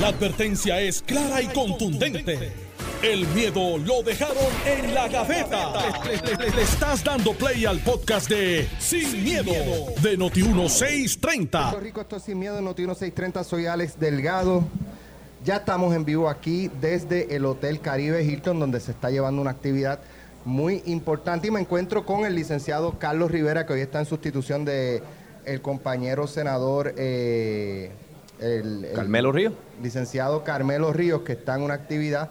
La advertencia es clara y contundente. El miedo lo dejaron en la gaveta. Le, estás dando play al podcast de Sin, miedo, de Noti1630. Puerto Rico, esto es Sin Miedo, Noti 1630, soy Alex Delgado. Ya estamos en vivo aquí desde el Hotel Caribe Hilton, donde se está llevando una actividad muy importante. Y me encuentro con el licenciado Carlos Rivera, que hoy está en sustitución de el compañero senador eh, el, el Carmelo Ríos. licenciado Carmelo Ríos, que está en una actividad,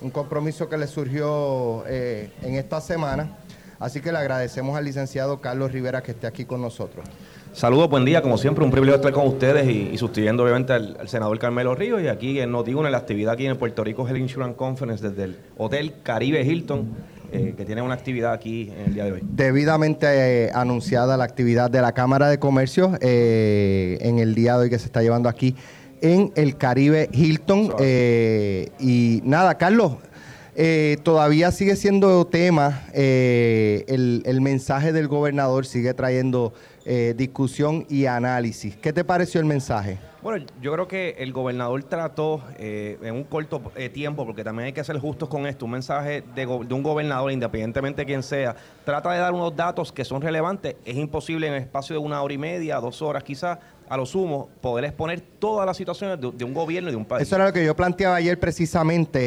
un compromiso que le surgió eh, en esta semana. Así que le agradecemos al licenciado Carlos Rivera que esté aquí con nosotros. Saludos, buen día, como siempre, un privilegio estar con ustedes y, y sustituyendo obviamente al, al senador Carmelo Ríos y aquí en Noti1 en la actividad aquí en Puerto Rico Health Insurance Conference desde el Hotel Caribe Hilton, eh, que tiene una actividad aquí en el día de hoy. Debidamente eh, anunciada la actividad de la Cámara de Comercio eh, en el día de hoy que se está llevando aquí en el Caribe Hilton. Y nada, Carlos, eh, todavía sigue siendo tema, eh, el, el mensaje del gobernador sigue trayendo eh, discusión y análisis. ¿Qué te pareció el mensaje? Bueno, yo creo que el gobernador trató eh, en un corto eh, tiempo, porque también hay que ser justos con esto, un mensaje de, go- de un gobernador, independientemente de quién sea, trata de dar unos datos que son relevantes. Es imposible en el espacio de una hora y media, dos horas quizás, a lo sumo, poder exponer todas las situaciones de, de un gobierno y de un país. Eso era lo que yo planteaba ayer precisamente.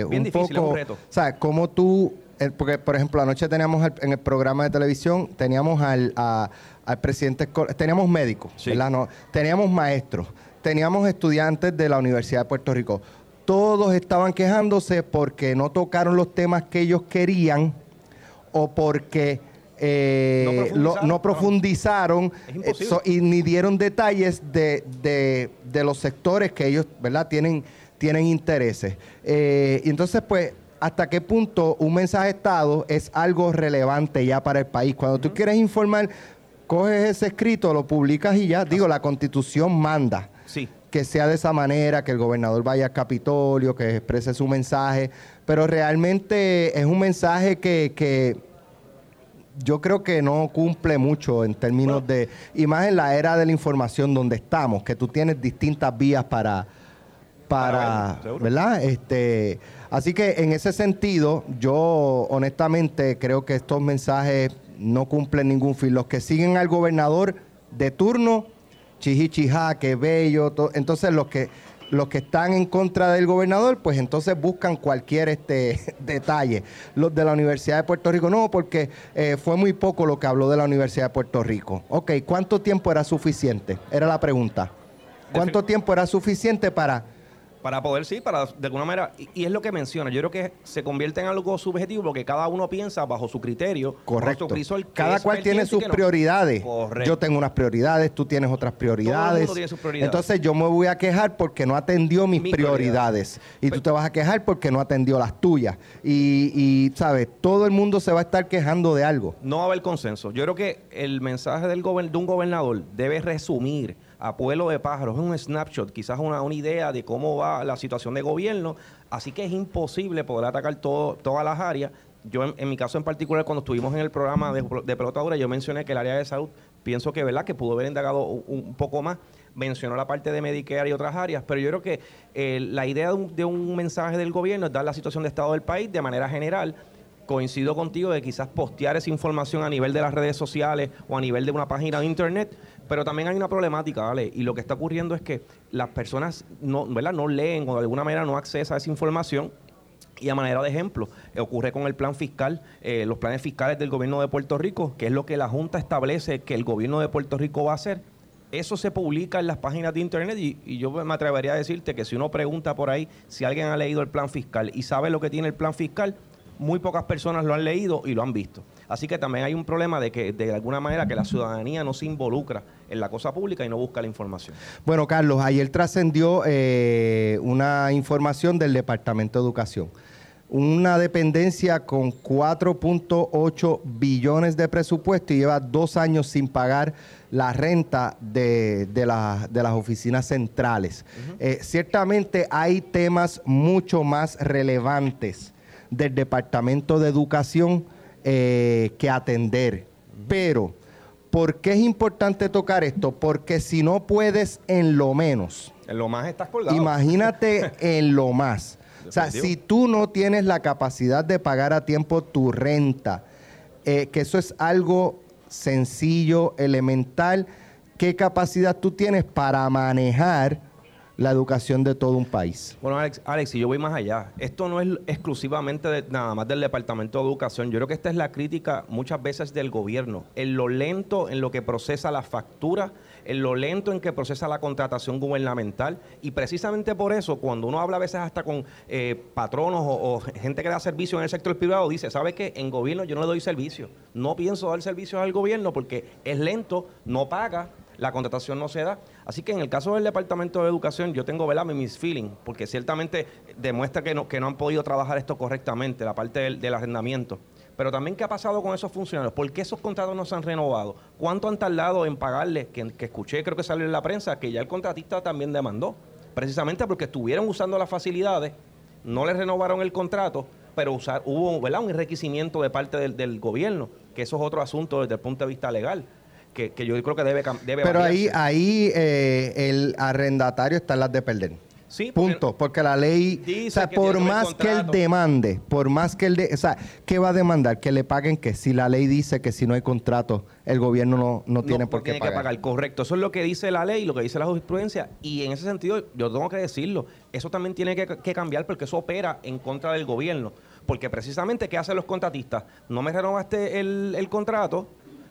eh, Bien un difícil, es poco, un reto. O sea, cómo tú, eh, porque por ejemplo anoche teníamos el- en el programa de televisión, teníamos al, a- al presidente, escol- teníamos médicos, Sí. ¿verdad? No, teníamos maestros, teníamos estudiantes de la Universidad de Puerto Rico. Todos estaban quejándose porque no tocaron los temas que ellos querían o porque eh, No lo- profundizaron, no profundizaron Es imposible. eh, so- y ni dieron detalles de, de- de los sectores que ellos, ¿verdad? Tienen, tienen intereses. Eh, y entonces, pues, ¿hasta qué punto un mensaje de Estado es algo relevante ya para el país? Cuando tú quieres informar, coges ese escrito, lo publicas y ya, digo, la Constitución manda Sí. que sea de esa manera, que el gobernador vaya al Capitolio, que exprese su mensaje, pero realmente es un mensaje que, que yo creo que no cumple mucho en términos de, y más en la era de la información donde estamos, que tú tienes distintas vías para, Para para. ¿verdad? Este, así que en ese sentido, yo honestamente creo que estos mensajes no cumplen ningún fin. Los que siguen al gobernador de turno, chijichijá, que bello, to- entonces los que los que están en contra del gobernador, pues entonces buscan cualquier este detalle. Los de la Universidad de Puerto Rico, no, porque eh, fue muy poco lo que habló de la Universidad de Puerto Rico. Ok, ¿cuánto tiempo era suficiente? Era la pregunta. ¿Cuánto tiempo era suficiente para Para poder, sí, para de alguna manera. Y, y es lo que menciona. Yo creo que se convierte en algo subjetivo porque cada uno piensa bajo su criterio. Correcto. su crisol, qué Cada cual tiene sus no. prioridades. Correcto. Yo tengo unas prioridades, tú tienes otras prioridades. mundo tiene sus prioridades. Entonces yo me voy a quejar porque no atendió mis prioridades. Y tú te vas a quejar porque no atendió las tuyas. Y, y, ¿sabes? Todo el mundo se va a estar quejando de algo. No va a haber consenso. Yo creo que el mensaje del de un gobernador debe resumir a pueblo de pájaros, es un snapshot, quizás una, una idea de cómo va la situación de gobierno. Así que es imposible poder atacar todo, todas las áreas. Yo, en, mi caso en particular, cuando estuvimos en el programa de, de pelota dura, yo mencioné que el área de salud, pienso que, ¿verdad?, que pudo haber indagado un, un poco más. Mencionó la parte de Medicare y otras áreas, pero yo creo que eh, la idea de un, de un mensaje del gobierno es dar la situación de estado del país de manera general coincido contigo de quizás postear esa información a nivel de las redes sociales o a nivel de una página de internet, pero también hay una problemática, ¿vale? Y lo que está ocurriendo es que las personas no, ¿verdad? no leen o de alguna manera no accesan a esa información. Y a manera de ejemplo, eh, ocurre con el plan fiscal, eh, los planes fiscales del gobierno de Puerto Rico, que es lo que la Junta establece que el gobierno de Puerto Rico va a hacer. Eso se publica en las páginas de internet y, y yo me atrevería a decirte que si uno pregunta por ahí si alguien ha leído el plan fiscal y sabe lo que tiene el plan fiscal, muy pocas personas lo han leído y lo han visto. Así que también hay un problema de que de alguna manera que la ciudadanía no se involucra en la cosa pública y no busca la información. Bueno, Carlos, ayer trascendió eh, una información del Departamento de Educación. Una dependencia con 4.8 billones de presupuesto y lleva dos años sin pagar la renta de, de la- de las oficinas centrales. Eh, ciertamente hay temas mucho más relevantes del Departamento de Educación eh, que atender. Pero, ¿por qué es importante tocar esto? Porque si no puedes en lo menos En lo más estás colgado. Imagínate en lo más. O sea, si tú no tienes la capacidad de pagar a tiempo tu renta, eh, que eso es algo sencillo, elemental, ¿qué capacidad tú tienes para manejar la educación de todo un país? Bueno, Alex, Alex, y yo voy más allá. Esto no es exclusivamente nada más del Departamento de Educación. Yo creo que esta es la crítica muchas veces del gobierno, en lo lento en lo que procesa la factura, en lo lento en que procesa la contratación gubernamental. Y precisamente por eso, cuando uno habla a veces hasta con eh, patronos o, o gente que da servicio en el sector privado, dice, ¿sabe qué? En gobierno yo no le doy servicio. No pienso dar servicios al gobierno porque es lento, no paga, la contratación no se da. Así que en el caso del Departamento de Educación, yo tengo ¿verdad? mis feelings, porque ciertamente demuestra que no, que no han podido trabajar esto correctamente, la parte del, del arrendamiento. Pero también, ¿qué ha pasado con esos funcionarios? ¿Por qué esos contratos no se han renovado? ¿Cuánto han tardado en pagarles? Que, que escuché, creo que salió en la prensa, que ya el contratista también demandó. Precisamente porque estuvieron usando las facilidades, no les renovaron el contrato, pero usar, hubo ¿verdad? un enriquecimiento de parte del, del gobierno, que eso es otro asunto desde el punto de vista legal, que, que yo creo que debe, debe Pero ahí, variarse. ahí eh, el arrendatario está en las de perder. Sí, porque- Punto, porque la ley, Dice o sea, por más que él demande, por más que él, de, o sea, ¿qué va a demandar? Que le paguen que si la ley dice que si no hay contrato, el gobierno no, no tiene por qué tiene pagar. que pagar, correcto. Eso es lo que dice la ley, lo que dice la jurisprudencia. Y en ese sentido, yo tengo que decirlo, eso también tiene que, que cambiar porque eso opera en contra del gobierno. Porque precisamente, ¿qué hacen los contratistas? No me renovaste el, el contrato,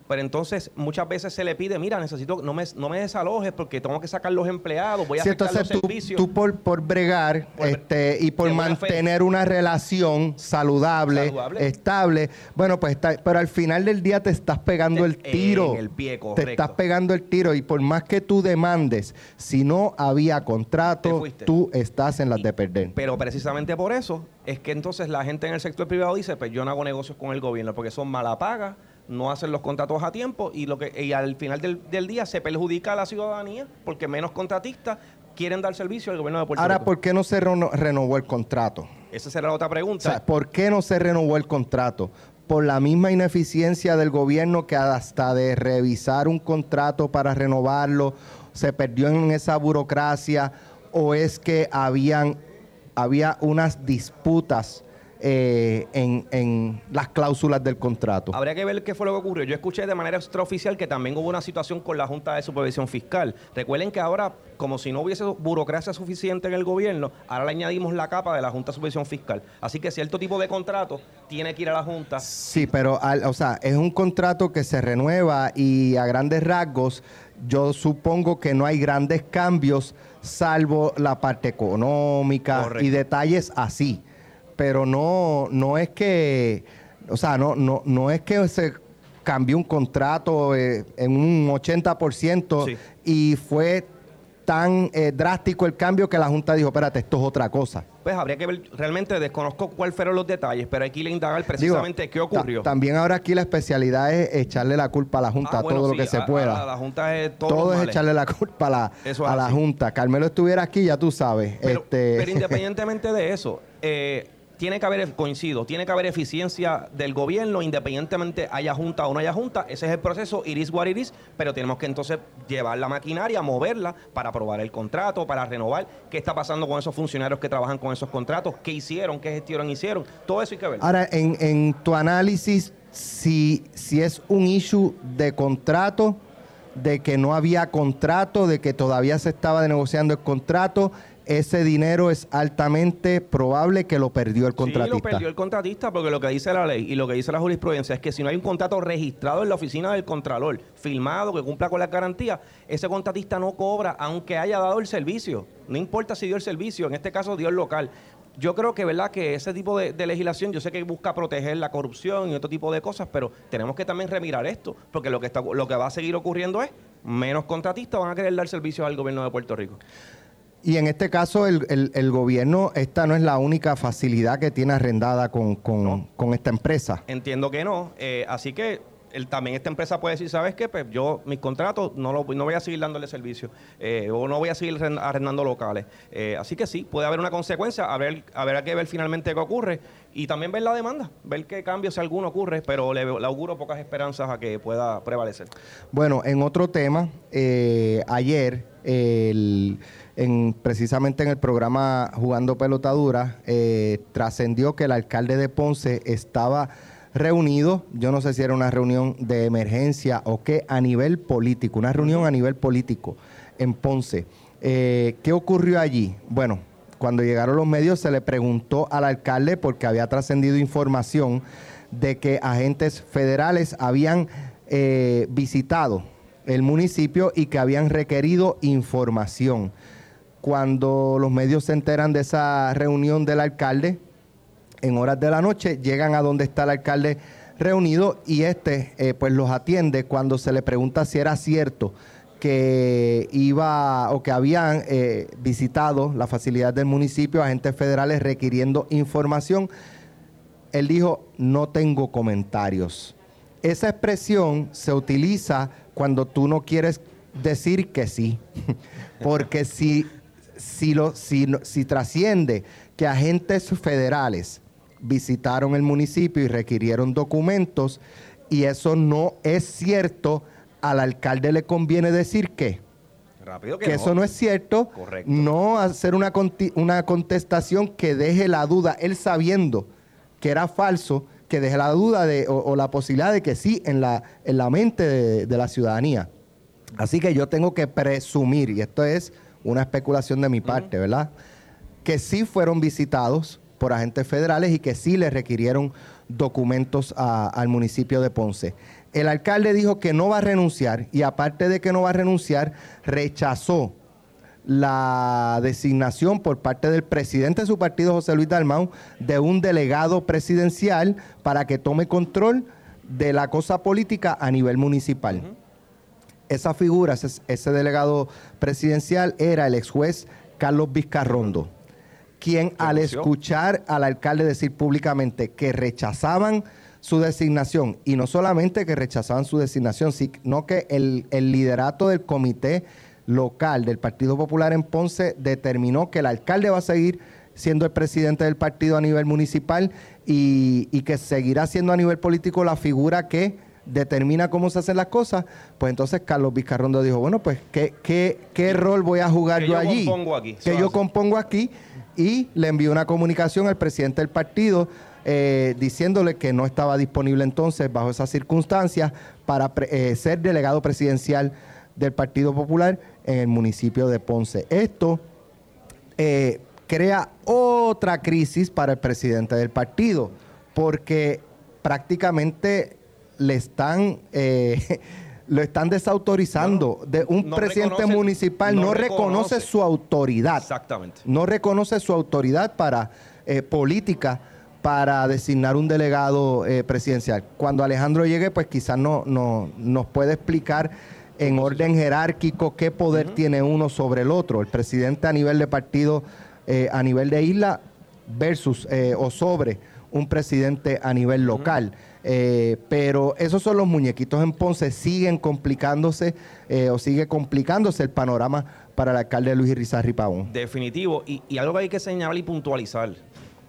pero entonces muchas veces se le pide, mira, necesito, no me, no me desalojes porque tengo que sacar los empleados, voy a Sí, afectar entonces los tú, servicios. tú por, por bregar Por- este, y por mantener una relación saludable, Saludable. estable, bueno, pues está, pero al final del día te estás pegando el En tiro. el pie, Te estás pegando el tiro y por más que tú demandes, si no había contrato, tú estás en las de perder. Pero precisamente por eso es que entonces la gente en el sector privado dice, pues yo no hago negocios con el gobierno porque son mala paga, no hacen los contratos a tiempo y lo que y al final del, del día se perjudica a la ciudadanía porque menos contratistas quieren dar servicio al gobierno de Puerto Ahora, Rico. ¿por qué no se reno- renovó el contrato? Esa será la otra O pregunta. sea, ¿por qué no se renovó el contrato? Por la misma ineficiencia del gobierno que hasta de revisar un contrato para renovarlo se perdió en esa burocracia o es que habían había unas disputas eh, en, en las cláusulas del contrato. Habría que ver qué fue lo que ocurrió. Yo escuché de manera extraoficial que también hubo una situación con la Junta de Supervisión Fiscal. Recuerden que ahora, como si no hubiese burocracia suficiente en el gobierno, ahora le añadimos la capa de la Junta de Supervisión Fiscal. Así que cierto tipo de contrato tiene que ir a la Junta. Sí, pero al- o sea, es un contrato que se renueva y a grandes rasgos yo supongo que no hay grandes cambios salvo la parte económica Correcto. y detalles así. Pero no, no es que, o sea, no, no, no es que se cambió un contrato eh, en un 80% Sí. y fue tan eh, drástico el cambio que la Junta dijo, espérate, esto es otra cosa. Pues habría que ver, realmente desconozco cuáles fueron los detalles, pero hay que ir a indagar Digo, precisamente qué ocurrió. ta- también ahora aquí la especialidad es echarle la culpa a la Junta, Ah, bueno, todo lo que se pueda. a la Junta es todo, es males. echarle la culpa a la, es a la. Junta. Carmelo estuviera aquí, ya tú sabes. Pero, este, pero independientemente de eso, eh, tiene que haber, coincido, tiene que haber eficiencia del gobierno, independientemente haya junta o no haya junta. Ese es el proceso, iris what iris, pero tenemos que entonces llevar la maquinaria, moverla para aprobar el contrato, para renovar. ¿Qué está pasando con esos funcionarios que trabajan con esos contratos? ¿Qué hicieron? ¿Qué gestión hicieron? Todo eso hay que ver. Ahora, en, en tu análisis, si, si es un issue de contrato, de que no había contrato, de que todavía se estaba negociando el contrato, ese dinero es altamente probable que lo perdió el Sí, contratista. lo perdió el contratista porque lo que dice la ley y lo que dice la jurisprudencia es que si no hay un contrato registrado en la oficina del Contralor, firmado, que cumpla con las garantías, ese contratista no cobra aunque haya dado el servicio. No importa si dio el servicio, en este caso dio el local. Yo creo que, ¿verdad? Que ese tipo de, de legislación, yo sé que busca proteger la corrupción y otro tipo de cosas, pero tenemos que también remirar esto, porque lo que, está, lo que va a seguir ocurriendo es menos contratistas van a querer dar servicios al gobierno de Puerto Rico. Y en este caso, el, el- el gobierno, esta no es la única facilidad que tiene arrendada con, con- No. con esta empresa. Entiendo que no. eh, así que el- también esta empresa puede decir, ¿sabes qué? Pues yo, mis contratos, no, lo, no voy a seguir dándole servicio. eh, o no voy a seguir arren- arrendando locales. Eh, así que sí, puede haber una consecuencia. A ver, a ver, hay que ver finalmente qué ocurre. Y también ver la demanda. Ver qué cambios, si alguno ocurre. Pero le, le auguro pocas esperanzas a que pueda prevalecer. Bueno, en otro tema, eh, ayer el, en, precisamente en el programa Jugando Pelotadura, eh, trascendió que el alcalde de Ponce estaba reunido, yo no sé si era una reunión de emergencia o qué, a nivel político, una reunión a nivel político en Ponce. Eh, ¿Qué ocurrió allí? Bueno, cuando llegaron los medios se le preguntó al alcalde porque había trascendido información de que agentes federales habían eh, visitado el municipio y que habían requerido información. Cuando los medios se enteran de esa reunión del alcalde, en horas de la noche llegan a donde está el alcalde reunido y este eh, pues los atiende cuando se le pregunta si era cierto que iba o que habían eh, visitado la facilidad del municipio agentes federales requiriendo información. Él dijo, no tengo comentarios. Esa expresión se utiliza cuando tú no quieres decir que sí, porque si, si, lo, si, si trasciende que agentes federales visitaron el municipio y requirieron documentos y eso no es cierto, al alcalde le conviene decir que, que, eso no es cierto, no hacer una, una contestación que deje la duda, él sabiendo que era falso, que deje la duda de, o, la posibilidad de que sí en la, en la mente de, la ciudadanía. Así que yo tengo que presumir, y esto es una especulación de mi parte, ¿verdad? Que sí fueron visitados por agentes federales y que sí le requirieron documentos al municipio de Ponce. El alcalde dijo que no va a renunciar y aparte de que no va a renunciar, rechazó la designación por parte del presidente de su partido, José Luis Dalmau, de un delegado presidencial para que tome control de la cosa política a nivel municipal. Esa figura, ese, ese, delegado presidencial, era el ex juez Carlos Vizcarrondo quien al escuchar al alcalde decir públicamente que rechazaban su designación, y no solamente que rechazaban su designación, sino que el, liderato del comité local del Partido Popular en Ponce determinó que el alcalde va a seguir siendo el presidente del partido a nivel municipal y, que seguirá siendo a nivel político la figura que determina cómo se hacen las cosas, pues entonces Carlos Vizcarrondo dijo, bueno, pues, ¿qué, qué, qué rol voy a jugar yo, allí? Que yo compongo aquí y le envió una comunicación al presidente del partido eh, diciéndole que no estaba disponible entonces bajo esas circunstancias para eh, ser delegado presidencial del Partido Popular en el municipio de Ponce. Esto eh, crea otra crisis para el presidente del partido, porque prácticamente le están lo están desautorizando. de un presidente municipal no, reconoce, su autoridad. Exactamente. No reconoce su autoridad para eh, política para designar un delegado eh, presidencial. Cuando Alejandro llegue, pues quizás no, no, nos puede explicar en orden jerárquico qué poder tiene uno sobre el otro. El presidente a nivel de partido, eh, a nivel de isla versus o sobre un presidente a nivel local. Eh, pero esos son los muñequitos en Ponce, siguen complicándose eh, o sigue complicándose el panorama para el alcalde Luis Rizarri Pavón. Definitivo, y, y algo que hay que señalar y puntualizar.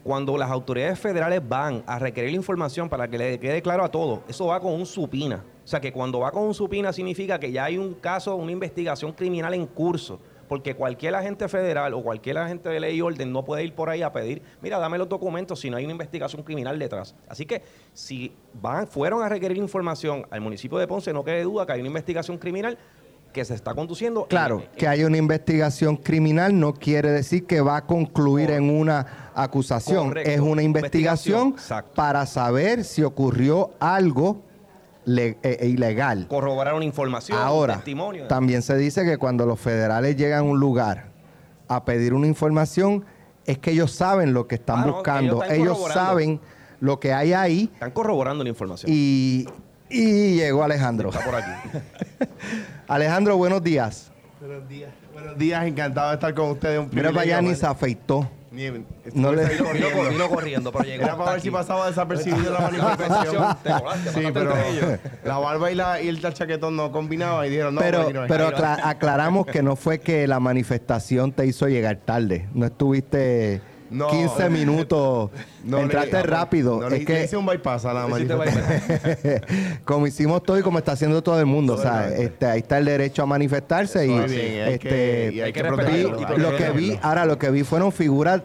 Cuando las autoridades federales van a requerir la información para que le quede claro a todos, eso va con un supina. O sea que cuando va con un supina significa que ya hay un caso, una investigación criminal en curso porque cualquier agente federal o cualquier agente de ley y orden no puede ir por ahí a pedir, mira, dame los documentos si no hay una investigación criminal detrás. Así que si van, fueron a requerir información al municipio de Ponce, no quede duda que hay una investigación criminal que se está conduciendo. Claro, que hay una investigación criminal no quiere decir que va a concluir en una acusación. es una investigación para saber si ocurrió algo e, e ilegal. Corroborar una información, Ahora, un testimonio. También se dice que cuando los federales llegan a un lugar a pedir una información, es que ellos saben lo que están ah, buscando. ellos, saben lo que hay ahí. Están corroborando la información. Y, y llegó Alejandro. Está por aquí. Alejandro, buenos días. Buenos días. Buenos días, encantado de estar con ustedes. Un Mira, vaya ni se afeitó. No le vino, corriendo, pero llegó. Era para ver si pasaba desapercibido la manifestación. sí, pero la barba y, la, y el chaquetón no combinaban y dijeron no. Pero, pero aclaramos que no fue que la manifestación te hizo llegar tarde. No estuviste No. 15 minutos. No, Entraste le- rápido. No, es le- que le hice un bypass a la manifestación. como hicimos todo y como está haciendo todo el mundo, o sea, este, ahí está el derecho a manifestarse y, bien, este, que- y hay que vi- lo que vi, ahora lo que vi fueron figuras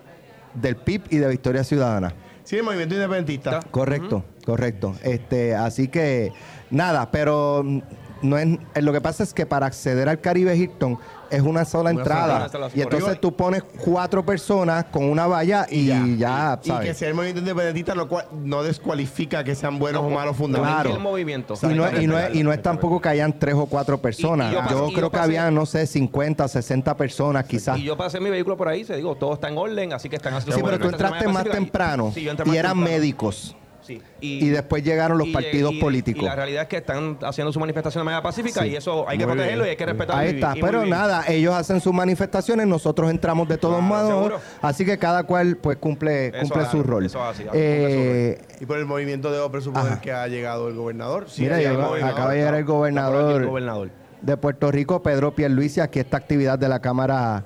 del PIB y de Victoria Ciudadana. Sí, el movimiento independentista. Correcto, correcto. Este, así que nada, pero mm, no es lo que pasa es que para acceder al Caribe Hilton es una sola Una entrada sola, y entonces tú pones cuatro personas con una valla y, ya, Y ¿sabes? que sea el movimiento independentista, lo cual no descualifica que sean buenos o malos fundamentos. Claro. el movimiento. Y no, es- y, no es, y no es tampoco que hayan tres o cuatro personas. Y- y yo pasé- y creo yo que habían, no sé, 50, 60 personas quizás. Y yo pasé mi vehículo por ahí, se digo, todo está en orden, así que están haciendo Sí, pero tú entraste más y- temprano y eran médicos. Sí. Y después llegaron los y- partidos y- políticos. Y la realidad es que están haciendo su manifestación de manera pacífica Sí. y eso hay que Muy protegerlo bien. y hay que respetarlo. Ahí está, pero nada, ellos hacen sus manifestaciones, nosotros entramos de todos Claro, modos, seguro. así que cada cual pues cumple, Eso cumple su rol. eso es así, Eh, Y por el movimiento presuponer Ajá. que ha llegado el gobernador. Sí, Mira, ha llegado llegó- el gobernador. acaba de llegar el gobernador, el gobernador. de Puerto Rico, Pedro Pierluisi, aquí esta actividad de la Cámara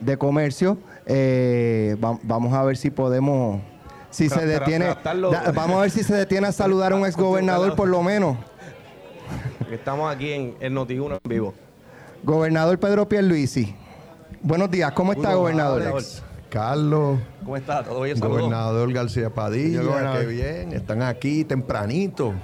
de Comercio. Eh, va- vamos a ver si podemos, si se Tra- tra- detiene, tratarlo- da- vamos a ver si se detiene a saludar a un exgobernador por lo menos. Estamos aquí en el Noti1 en vivo. Gobernador Pedro Pierluisi. Buenos días, ¿cómo está, Saludos, gobernador? Alex, Carlos, ¿Cómo está? ¿Todo bien? Gobernador García Padilla, Señor gobernador. qué bien, están aquí tempranito.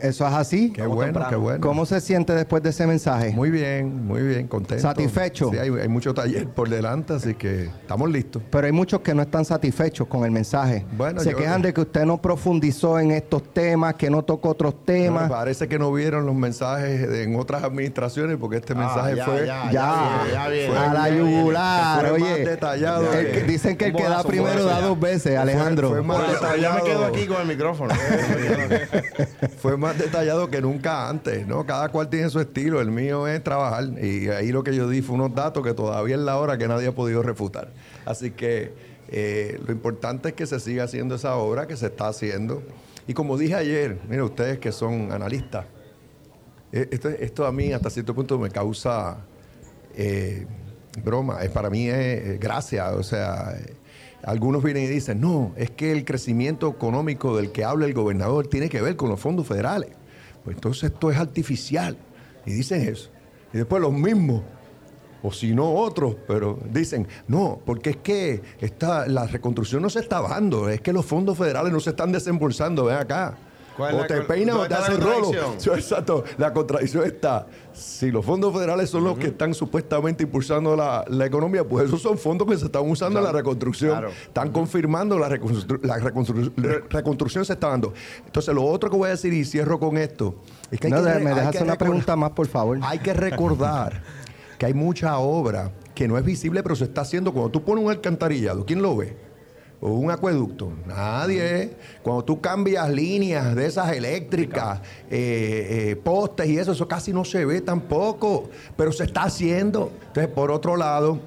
Eso es así. Qué bueno, temprano. qué bueno. ¿Cómo se siente después de ese mensaje? Muy bien, muy bien, contento. ¿Satisfecho? Sí, hay, hay mucho taller por delante, así que estamos listos. Pero hay muchos que no están satisfechos con el mensaje. Bueno, Se yo- quejan de que usted no profundizó en estos temas, que no tocó otros temas. Parece que no vieron los mensajes de- en otras administraciones porque este mensaje Ah, ya, fue ya, ya, viene. a la yugular, Fue más oye. detallado El que- que- dicen que el que da primero da dos veces, Alejandro. fue más Bueno, pero ya me detallado. quedo aquí con el micrófono. fue más detallado que nunca antes, ¿no? Cada cual tiene su estilo, el mío es trabajar y ahí lo que yo di fue unos datos que todavía es la hora que nadie ha podido refutar. Así que eh, lo importante es que se siga haciendo esa obra que se está haciendo. Y como dije ayer, mire ustedes que son analistas, eh, esto, a mí hasta cierto punto me causa eh, broma, es para mí es eh, gracia, o sea, eh, algunos vienen y dicen, no, es que el crecimiento económico del que habla el gobernador tiene que ver con los fondos federales. Pues entonces esto es artificial. Y dicen eso. Y después los mismos, o si no otros, pero dicen, no, porque es que esta, la reconstrucción no se está dando, es que los fondos federales no se están desembolsando, ven acá. ¿Cuál es O te peinas o te haces rolo. Exacto, la contradicción está. Si los fondos federales son los que están supuestamente impulsando la, la economía, pues esos son fondos que se están usando en la reconstrucción. Claro. Están confirmando la, reconstru- la reconstru- re- reconstrucción se está dando. Entonces, lo otro que voy a decir y cierro con esto es que hay No, que me dejas hacer una pregunta más, por favor. hay que recordar que hay mucha obra que no es visible, pero se está haciendo. Cuando tú pones un alcantarillado, ¿quién lo ve? O un acueducto, nadie. Cuando tú cambias líneas de esas eléctricas, eh, eh, postes y eso, eso casi no se ve tampoco, pero se está haciendo. Entonces, por otro lado,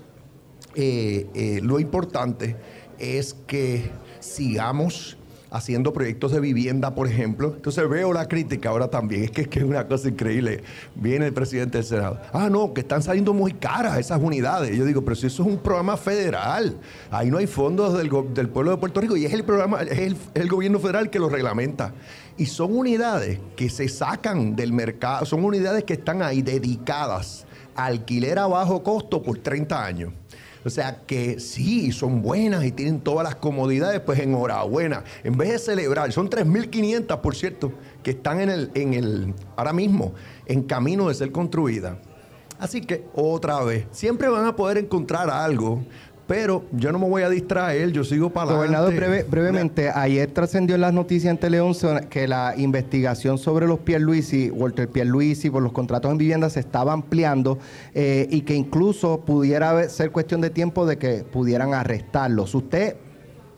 eh, lo importante es que sigamos haciendo proyectos de vivienda, por ejemplo. Entonces veo la crítica ahora también. Es que, es una cosa increíble. Viene el presidente del Senado. Ah, no, que están saliendo muy caras esas unidades. Yo digo, pero si eso es un programa federal. Ahí no hay fondos del, pueblo de Puerto Rico y es el programa, es el gobierno federal que lo reglamenta. Y son unidades que se sacan del mercado, son unidades que están ahí dedicadas a alquiler a bajo costo por 30 años. O sea que sí, son buenas y tienen todas las comodidades, pues enhorabuena. En vez de celebrar, son 3.500, por cierto, que están en el, en el, ahora mismo en camino de ser construidas. Así que otra vez, siempre van a poder encontrar algo, pero yo no me voy a distraer, yo sigo para. Gobernador, breve- brevemente, ayer trascendió en las noticias en Teleón que la investigación sobre los Pierluisi, Walter Pierluisi, por los contratos en vivienda se estaba ampliando eh, y que incluso pudiera ser cuestión de tiempo de que pudieran arrestarlos. Usted,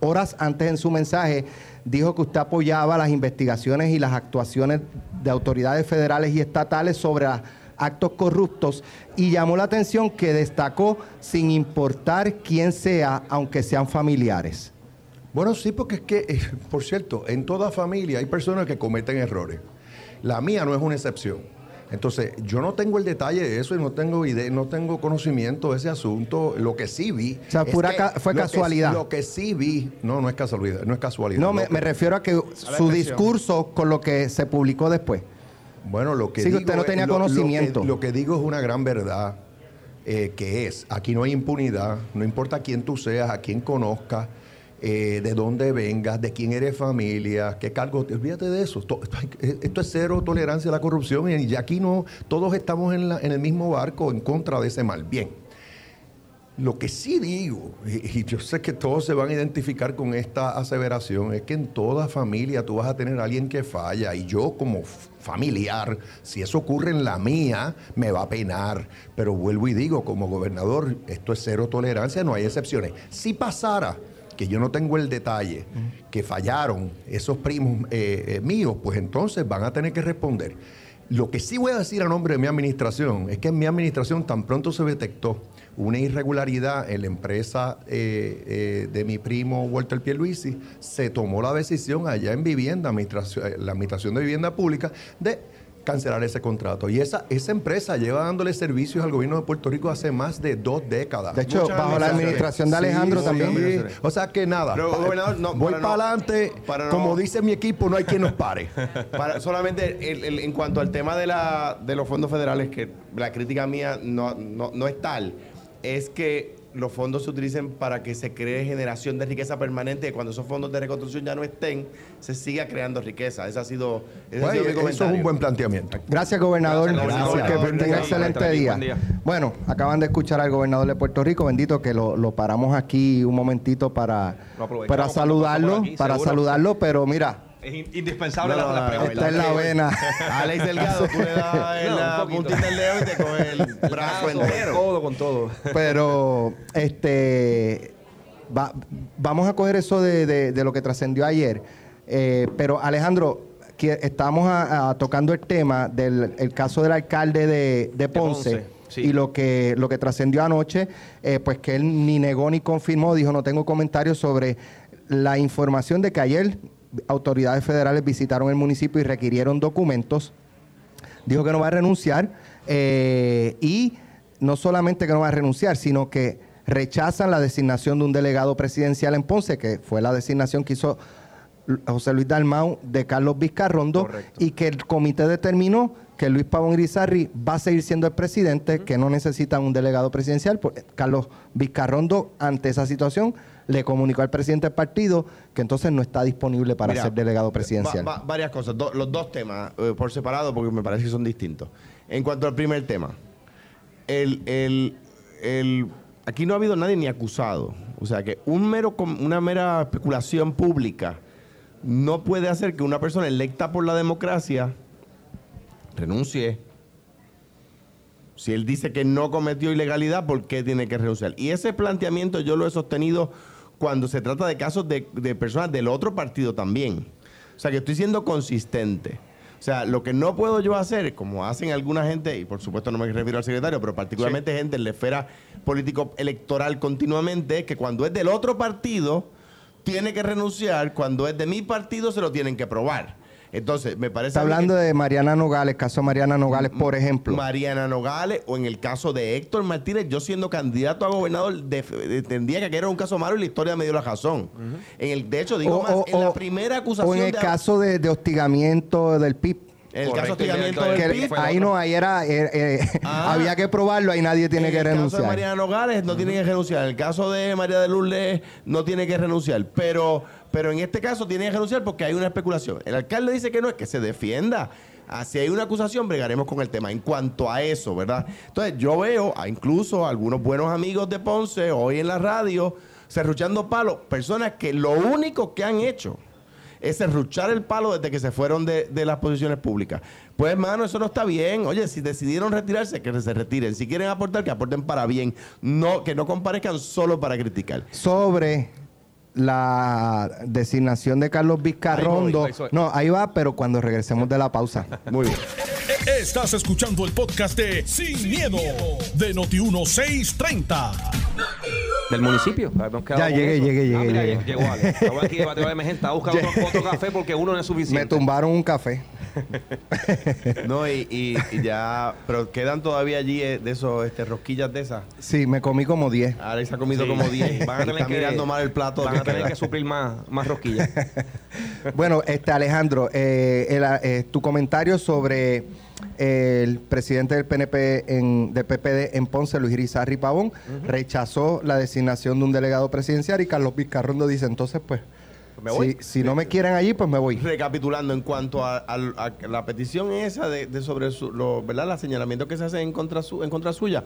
horas antes en su mensaje, dijo que usted apoyaba las investigaciones y las actuaciones de autoridades federales y estatales sobre las actos corruptos y llamó la atención que destacó sin importar quién sea, aunque sean familiares. Bueno, sí, porque es que, eh, por cierto, en toda familia hay personas que cometen errores. La mía no es una excepción. Entonces, yo no tengo el detalle de eso y no tengo idea, no tengo conocimiento de ese asunto. Lo que sí vi. O sea, es pura que ca- fue lo que- casualidad. lo que sí vi, no, no es casualidad, no es casualidad. No, me, que- me refiero a que su discurso con lo que se publicó después. Bueno, lo que Sí, digo usted no es- tenía lo- que- conocimiento. Lo que, digo es una gran verdad, eh, que es, aquí no hay impunidad, no importa quién tú seas, a quién conozcas, eh, de dónde vengas, de quién eres familia, qué cargo, olvídate de eso. Esto, esto es cero tolerancia a la corrupción y aquí no, todos estamos en, la- en el mismo barco en contra de ese mal. Bien. Lo que sí digo, y, yo sé que todos se van a identificar con esta aseveración, es que en toda familia tú vas a tener a alguien que falla y yo como familiar, si eso ocurre en la mía, me va a penar. Pero vuelvo y digo, como gobernador, esto es cero tolerancia, no hay excepciones. Si pasara, que yo no tengo el detalle, que fallaron esos primos eh, eh, míos, pues entonces van a tener que responder. Lo que sí voy a decir a nombre de mi administración es que en mi administración tan pronto se detectó una irregularidad en la empresa eh, eh, de mi primo Walter Pierluisi, se tomó la decisión allá en vivienda, administración, eh, la administración de vivienda pública, de cancelar ese contrato. Y esa, esa empresa lleva dándole servicios al gobierno de Puerto Rico hace más de dos décadas. De hecho, Muchas bajo la administración de Alejandro Sí, también. sí. O sea que nada. Pero, gobernador, no, voy para no- para adelante. para no- Como dice mi equipo, no hay quien nos pare. Para- solamente el- el- en cuanto al tema de, la, de los fondos federales, que la crítica mía no, no, no es tal, es que los fondos se utilicen para que se cree generación de riqueza permanente y cuando esos fondos de reconstrucción ya no estén, se siga creando riqueza. Ese ha sido, ese ha Pues, sido mi eso es un buen planteamiento. Gracias, gobernador. Gracias, gobernador. Que tenga excelente buen día. Bueno, acaban de escuchar al gobernador de Puerto Rico, bendito que lo, lo paramos aquí un momentito para, para saludarlo, aquí, para saludarlo, pero mira, Es in- indispensable No, la, no, la pregunta. está en la vena. Alex Delgado, tú le das en No, la puntita del dedo y te coge el brazo entero. Todo con todo. Pero, este, va- vamos a coger eso de, de- de lo que trascendió ayer. Eh, pero, Alejandro, que estamos a- a- tocando el tema del el caso del alcalde de, de Ponce. Ponce, sí. Y lo que, lo que trascendió anoche, eh, pues que él ni negó ni confirmó, dijo, no tengo comentarios sobre la información de que ayer autoridades federales visitaron el municipio y requirieron documentos dijo que no va a renunciar eh, y no solamente que no va a renunciar, sino que rechazan la designación de un delegado presidencial en Ponce, que fue la designación que hizo José Luis Dalmau de Carlos Vizcarrondo, Correcto. y que el comité determinó que Luis Pavón Irizarri va a seguir siendo el presidente, que no necesitan un delegado presidencial. Carlos Vizcarrondo, ante esa situación, le comunicó al presidente del partido que entonces no está disponible para Mira, ser delegado presidencial. va- va- varias cosas, do- los dos temas eh, por separado porque me parece que son distintos. En cuanto al primer tema, el, el- el- aquí no ha habido nadie ni acusado. O sea que un mero, una mera especulación pública no puede hacer que una persona electa por la democracia renuncie. Si él dice que no cometió ilegalidad, ¿por qué tiene que renunciar? Y ese planteamiento yo lo he sostenido cuando se trata de casos de, de personas del otro partido también. O sea, que estoy siendo consistente. O sea, lo que no puedo yo hacer, como hacen alguna gente, y por supuesto no me refiero al secretario, pero particularmente gente en la esfera político-electoral continuamente, es que cuando es del otro partido, tiene que renunciar, cuando es de mi partido, se lo tienen que probar. Entonces, me parece... Está que- hablando de Mariana Nogales, caso Mariana Nogales, por ejemplo. Mariana Nogales o en el caso de Héctor Martínez, yo siendo candidato a gobernador entendía que era un caso malo y la historia me dio la razón. en el, de hecho, digo O- más, o- en la primera acusación O en el de- caso de, de hostigamiento del PIB. en el caso de Correcto, hostigamiento el- del Que PIB, ahí otro. no, ahí era, eh, eh, Ah. había que probarlo, ahí nadie tiene en que el caso de renunciar. Mariana Nogales no tiene que renunciar. En el caso de María de Lourdes no tiene que renunciar. Pero, pero en este caso tiene que renunciar porque hay una especulación. El alcalde dice que no, es que se defienda. Si hay una acusación, bregaremos con el tema. En cuanto a eso, ¿verdad? Entonces, yo veo a incluso algunos buenos amigos de Ponce hoy en la radio serruchando palos, personas que lo único que han hecho es serruchar el palo desde que se fueron de, de las posiciones públicas. Pues, hermano, eso no está bien. Oye, si decidieron retirarse, que se retiren. Si quieren aportar, que aporten para bien. No, que no comparezcan solo para criticar. Sobre la designación de Carlos Vizcarrondo. Ahí voy, ahí voy. No, ahí va, pero cuando regresemos de la pausa. Muy bien. Estás escuchando el podcast de Sin, miedo, de Noti1630. Del municipio. Ya llegué, eso. llegué, Ah, llegué, mira, llegué. Llegó Ale. Estaba aquí de de emergencia. Estaba buscando otro, café porque uno no es Me suficiente. tumbaron un café. no, y, y- y ya, pero quedan todavía allí eh, de esos este, rosquillas de esas. Sí, me comí como 10. Ahora se ha comido Sí. como 10. Van a tener Está que- mirando mal el plato. Van a tener que suplir más, más rosquillas. Bueno, este Alejandro, eh, el- eh, tu comentario sobre el presidente del PNP en, del PPD en Ponce, Luis Irizarry Pavón, rechazó la designación de un delegado presidencial y Carlos Vizcarrondo dice, entonces pues, ¿Me voy? si, si no me quieren allí, pues me voy. Recapitulando, en cuanto a, a- a la petición esa de, de sobre su, lo, ¿verdad? los señalamientos que se hacen en contra, su, en contra suya,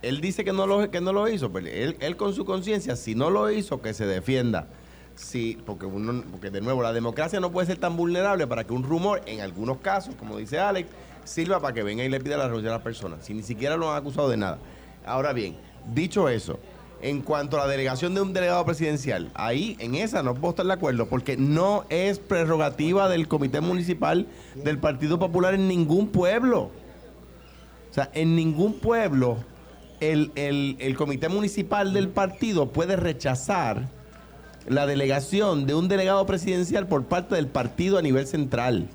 él dice que no lo, que no lo hizo. Pues él, él con su conciencia, si no lo hizo, que se defienda. Sí, porque, uno, porque de nuevo, la democracia no puede ser tan vulnerable para que un rumor, en algunos casos, como dice Alex, sirva para que venga y le pida la renuncia a las personas, si ni siquiera lo han acusado de nada. Ahora bien, dicho eso, en cuanto a la delegación de un delegado presidencial, ahí en esa no puedo estar de acuerdo, porque no es prerrogativa del Comité Municipal del Partido Popular en ningún pueblo. O sea, en ningún pueblo el, el- el Comité Municipal del partido puede rechazar la delegación de un delegado presidencial por parte del partido a nivel central.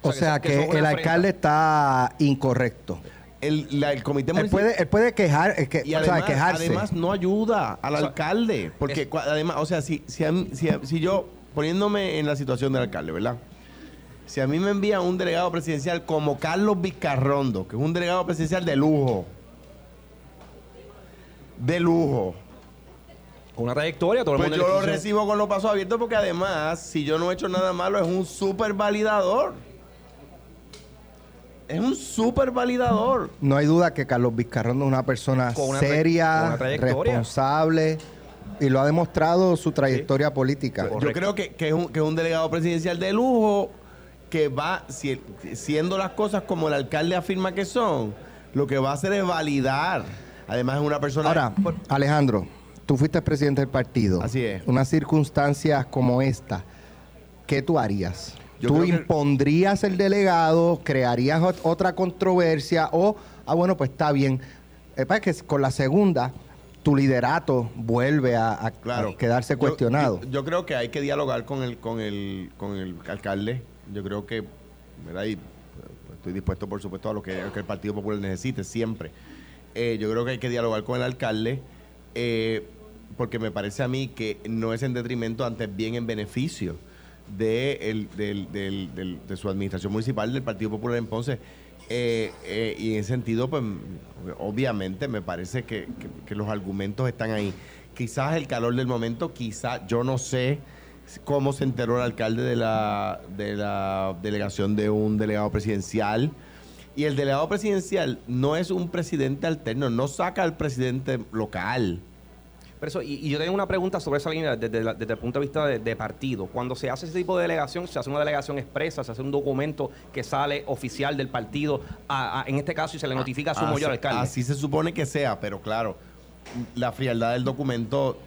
O sea, que el afrenta. alcalde está incorrecto. El, la- el Comité Él Municipal... puede, él puede quejar, es que, Y o sea, además, quejarse. además no ayuda al O sea, alcalde. Porque es- cua- además, o sea, si, si, a mí- si, a- si yo, poniéndome en la situación del alcalde, ¿verdad? Si a mí me envían un delegado presidencial como Carlos Vizcarrondo, que es un delegado presidencial de lujo, de lujo, Con una trayectoria, todo el pues mundo yo lo recibo con los pasos abiertos porque además, si yo no he hecho nada malo, es un super validador. Es un super validador. No hay duda que Carlos Vizcarrondo es una persona Con una tra- con seria, una responsable y lo ha demostrado su trayectoria política. Yo creo que, que es un, que es un delegado presidencial de lujo que va, si- siendo las cosas como el alcalde afirma que son, lo que va a hacer es validar. Además es una persona... Ahora, Alejandro, tú fuiste presidente del partido. Así es. Unas circunstancias como esta, ¿qué tú harías? Yo ¿Tú que- impondrías el delegado, crearías ot- otra controversia o, ah, bueno, pues está bien? Es para que con la segunda, tu liderato vuelve a, a- Claro. a quedarse cuestionado. Yo, yo creo que hay que dialogar con el, con el, con el alcalde. Yo creo que, ¿verdad? Y, pues, estoy dispuesto, por supuesto, a lo que, que el Partido Popular necesite siempre. Eh, yo creo que hay que dialogar con el alcalde, eh, porque me parece a mí que no es en detrimento, antes bien en beneficio de, el- del- del- de su administración municipal del Partido Popular en Ponce. Eh, eh, y en ese sentido, pues obviamente me parece que, que- que los argumentos están ahí. Quizás el calor del momento, quizás, yo no sé cómo se enteró el alcalde de la, de la delegación de un delegado presidencial. Y el delegado presidencial no es un presidente alterno, no saca al presidente local. Pero eso, y, y yo tengo una pregunta sobre esa línea desde, la- desde el punto de vista de, de partido. Cuando se hace ese tipo de delegación, se hace una delegación expresa, se hace un documento que sale oficial del partido, a- a- en este caso, y se le notifica a su mayor alcalde. Así se supone que sea, pero claro, la frialdad del documento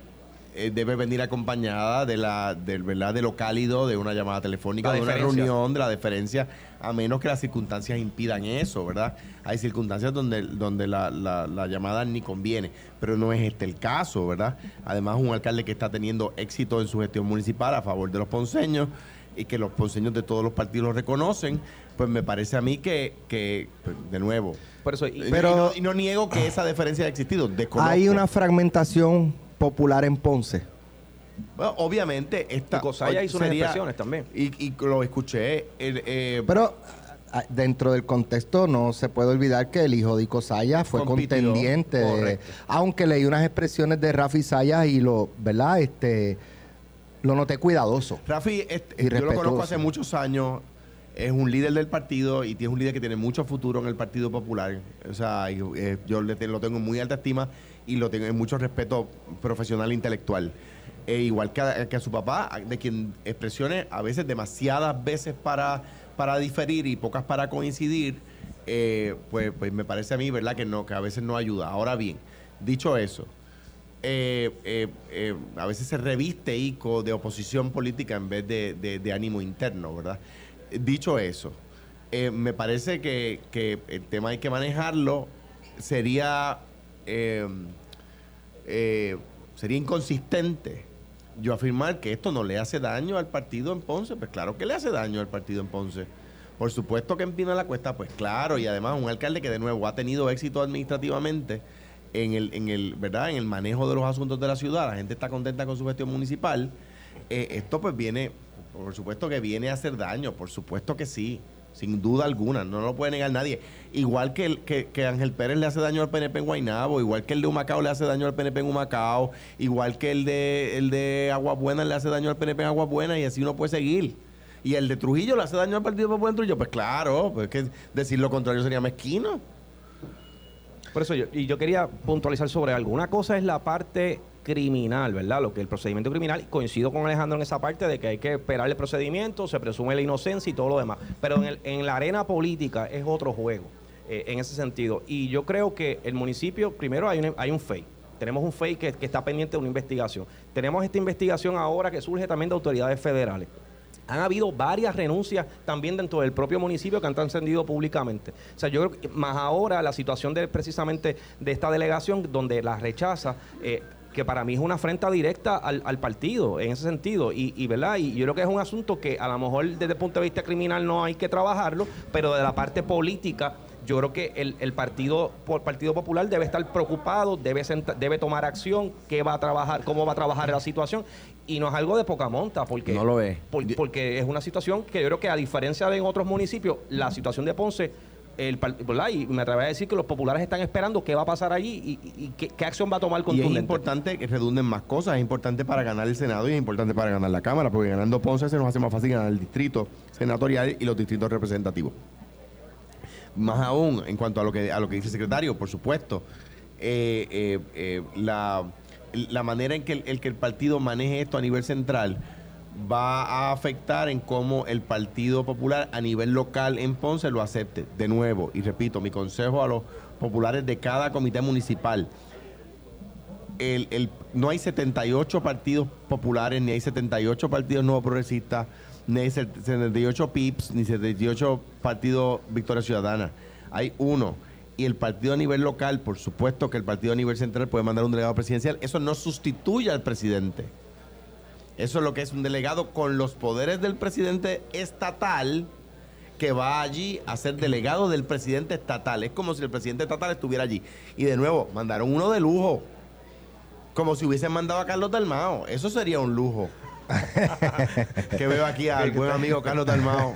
eh, debe venir acompañada de la, del, ¿verdad? de lo cálido, de una llamada telefónica, La de una deferencia. reunión, de la deferencia, a menos que las circunstancias impidan eso, ¿verdad? Hay circunstancias donde, donde la, la- la llamada ni conviene, pero no es este el caso, ¿verdad? Además, un alcalde que está teniendo éxito en su gestión municipal a favor de los ponceños y que los ponceños de todos los partidos lo reconocen, pues me parece a mí que, que pues, de nuevo, Por eso, y- Pero- y, no, y no niego que esa diferencia haya existido. desconozco. Hay una fragmentación popular en Ponce. Bueno, obviamente, esta. Y Cosaya hizo unas expresiones también. Y, y lo escuché. el, eh, Pero ah, dentro del contexto no se puede olvidar que el hijo de Ico Sayas fue Compitió, contendiente, de- aunque leí unas expresiones de Rafi Sayas y lo, ¿verdad? Este, lo noté cuidadoso. Rafi, este, Y yo lo conozco hace muchos años. Es un líder del partido y tiene un líder que tiene mucho futuro en el Partido Popular. O sea, eh, yo le te- lo tengo en muy alta estima y lo tengo en mucho respeto profesional e intelectual. Eh, igual que a, que su papá, de quien expresiones a veces demasiadas veces para, para diferir y pocas para coincidir, eh, pues, pues me parece a mí, ¿verdad? Que no, que a veces no ayuda. Ahora bien, dicho eso, eh, a veces se reviste ICO de oposición política en vez de, de- de ánimo interno, ¿verdad? Dicho eso, me parece que, que el tema hay que manejarlo, sería, eh, eh, sería inconsistente yo afirmar que esto no le hace daño al partido en Ponce. Pues claro que le hace daño al partido en Ponce. Por supuesto que empina la cuesta, pues claro, y además un alcalde que de nuevo ha tenido éxito administrativamente en el, en el, ¿verdad? En el manejo de los asuntos de la ciudad, la gente está contenta con su gestión municipal. Eh, esto pues viene, por supuesto que viene a hacer daño, por supuesto que sí, sin duda alguna, no lo puede negar nadie. Igual que, que, que Ángel Pérez le hace daño al PNP en Guaynabo, igual que el de Humacao le hace daño al PNP en Humacao, igual que el de, el de Agua Buena le hace daño al PNP en Agua Buena y así uno puede seguir. Y el de Trujillo le hace daño al Partido Popular en Trujillo, pues claro, pues que decir lo contrario sería mezquino. Por eso yo, y yo quería puntualizar sobre algo. Una cosa es la parte criminal, ¿verdad? Lo que el procedimiento criminal, coincido con Alejandro en esa parte de que hay que esperar el procedimiento, se presume la inocencia y todo lo demás. Pero en, el- en la arena política es otro juego, eh, en ese sentido. Y yo creo que el municipio, primero hay un, hay un FEI. Tenemos un que, que está pendiente de una investigación. Tenemos esta investigación ahora que surge también de autoridades federales. Han habido varias renuncias también dentro del propio municipio que han trascendido públicamente. O sea, yo creo que más ahora la situación de precisamente de esta delegación donde la rechaza, eh, que para mí es una afrenta directa al, al partido en ese sentido. Y, y, ¿verdad? y yo creo que es un asunto que a lo mejor desde el punto de vista criminal no hay que trabajarlo, pero de la parte política yo creo que el, el partido por Partido Popular debe estar preocupado, debe senta- debe tomar acción, qué va a trabajar, cómo va a trabajar la situación y no es algo de poca monta porque No lo es. por- porque es una situación que yo creo que a diferencia de en otros municipios, la situación de Ponce el, ¿verdad? y me atrevo a decir que los populares están esperando qué va a pasar allí y, y- y qué, qué acción va a tomar Y es importante que redunden más cosas, es importante para ganar el Senado y es importante para ganar la Cámara, porque ganando Ponce se nos hace más fácil ganar el distrito senatorial y los distritos representativos. Más aún, en cuanto a lo que, a lo que dice el secretario, por supuesto, eh, eh, eh, la, la manera en que el, el que el partido maneje esto a nivel central va a afectar en cómo el Partido Popular a nivel local en Ponce lo acepte. De nuevo, y repito, mi consejo a los populares de cada comité municipal, el, el- no hay 78 partidos populares, ni hay 78 partidos nuevos progresistas, ni hay 78 PIPs, ni 78 partidos Victoria Ciudadana. Hay uno. Y el partido a nivel local, por supuesto que el partido a nivel central puede mandar un delegado presidencial. Eso no sustituye al presidente. Eso es lo que es un delegado con los poderes del presidente estatal que va allí a ser delegado del presidente estatal. Es como si el presidente estatal estuviera allí. Y de nuevo, mandaron uno de lujo. Como si hubiesen mandado a Carlos Dalmao. Eso sería un lujo. que veo aquí al buen amigo Carlos Dalmao.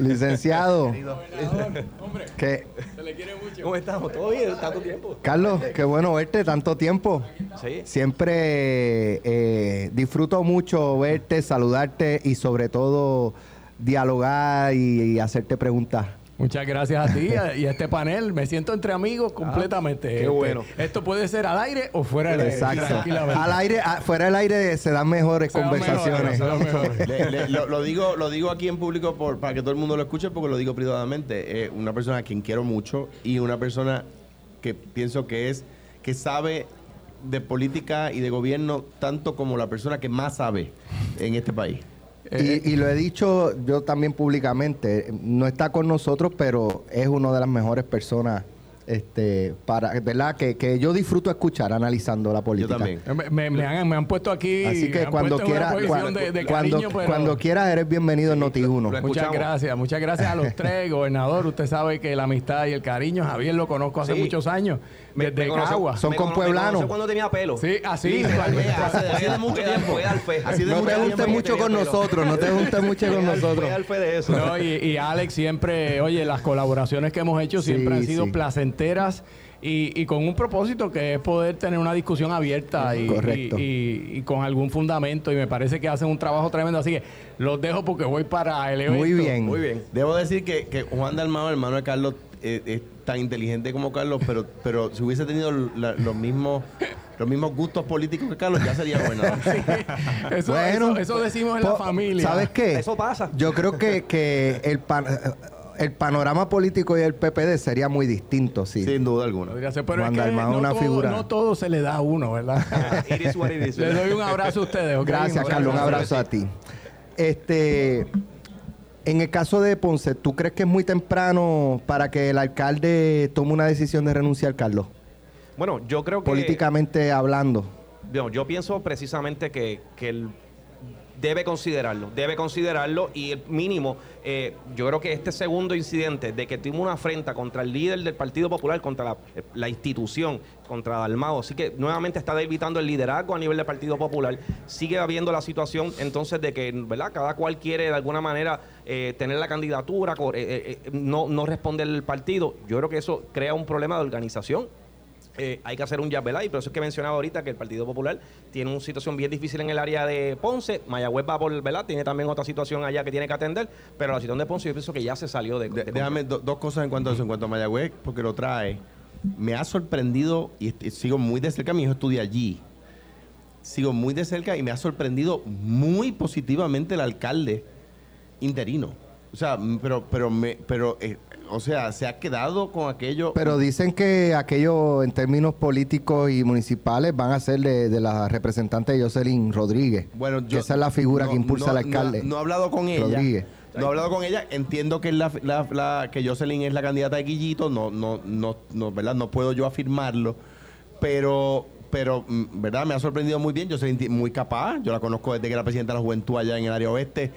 Licenciado. que, ¿Cómo estamos? ¿Todo bien? ¿Tanto tiempo? Carlos, qué bueno verte tanto tiempo. Sí. Siempre eh, disfruto mucho verte, saludarte y sobre todo dialogar y, y hacerte preguntas. Muchas gracias a ti y a- este panel. Me siento entre amigos completamente. qué Este, bueno. Esto puede ser al aire o fuera del aire. Exacto. tranquilamente. Al aire, a- fuera del aire se dan mejores Se dan conversaciones. mejores, se dan mejores. Le- le- lo, lo digo, lo digo aquí en público por, para que todo el mundo lo escuche porque lo digo privadamente. Eh, una persona a quien quiero mucho y una persona que pienso que es que sabe de política y de gobierno tanto como la persona que más sabe en este país. Y, y lo he dicho yo también públicamente, no está con nosotros, pero es una de las mejores personas este, para, ¿verdad? Que, que yo disfruto escuchar analizando la política. también. Me, me- me han, me han puesto aquí. Así que cuando quieras, cuando, de, de cuando, cariño, pero- cuando quieras eres bienvenido en Noti 1. lo Muchas gracias, muchas gracias a los tres, gobernador. Usted sabe que la amistad y el cariño, Javier lo conozco hace Sí. muchos años, Me- desde me Cagua. Son compueblanos. conoció cuando tenía pelo. Sí, así. Hace de mucho tiempo. Así de No te juntes mucho con nosotros, no te juntes mucho con nosotros. de eso. No, y, y Alex siempre, oye, las colaboraciones que hemos hecho siempre Sí, han sido sí. placenteras y, y con un propósito que es poder tener una discusión abierta y, Correcto. y- y- y con algún fundamento y me parece que hacen un trabajo tremendo. Así que los dejo porque voy para el evento. Muy bien. Muy bien. Debo decir que, que Juan Dalmao, hermano de Carlos, eh, es tan inteligente como Carlos, pero, pero si hubiese tenido la- los mismos los mismos gustos políticos que Carlos, ya sería bueno. Eso, Bueno, eso, eso decimos en la familia. ¿Sabes qué? Eso pasa. Yo creo que, que el, pan- el panorama político y el PPD sería muy distinto, sí. Sin duda alguna. Pero Juan es que Dalmau, no, una todo, figura. no todo se le da a uno, ¿verdad? Le doy un abrazo a ustedes. Gracias, Carlos. Un abrazo a ti. Este, en el caso de Ponce, ¿tú crees que es muy temprano para que el alcalde tome una decisión de renunciar, Carlos? Bueno, yo creo que... Políticamente hablando. yo, yo pienso precisamente que, que el debe considerarlo, debe considerarlo y el mínimo, eh, yo creo que este segundo incidente de que tuvo una afrenta contra el líder del Partido Popular, contra la, la institución, contra Dalmado, así que nuevamente está debilitando el liderazgo a nivel del Partido Popular, sigue habiendo la situación entonces de que, ¿verdad? Cada cual quiere de alguna manera eh, tener la candidatura, eh, eh, eh, no, no responder el partido, yo creo que eso crea un problema de organización eh, hay que hacer un jab, ¿verdad? Y por eso es que mencionaba ahorita que el Partido Popular tiene una situación bien difícil en el área de Ponce. Mayagüez va por, ¿verdad? Tiene también otra situación allá que tiene que atender, pero la situación de Ponce yo pienso que ya se salió de, De- de déjame do- dos cosas en cuanto a eso, en cuanto a Mayagüez, porque lo trae. Me ha sorprendido y sigo muy de cerca, mi hijo estudia allí. Sigo muy de cerca y me ha sorprendido muy positivamente el alcalde interino. O sea, pero, pero, me, pero, eh, o sea, se ha quedado con aquello. Pero dicen que aquello en términos políticos y municipales van a ser de, de la representante Jocelyn Rodríguez. Bueno, que yo, esa es la figura no- que impulsa no- al alcalde. No, no he hablado con ella. Rodríguez. No he hablado con ella. Entiendo que la, la- la- que Jocelyn es la candidata de Guillito. No, no, no, no, ¿verdad? No puedo yo afirmarlo. Pero, pero, mm, ¿verdad? Me ha sorprendido muy bien. Jocelyn muy capaz. Yo la conozco desde que era presidenta de la juventud allá en el área oeste.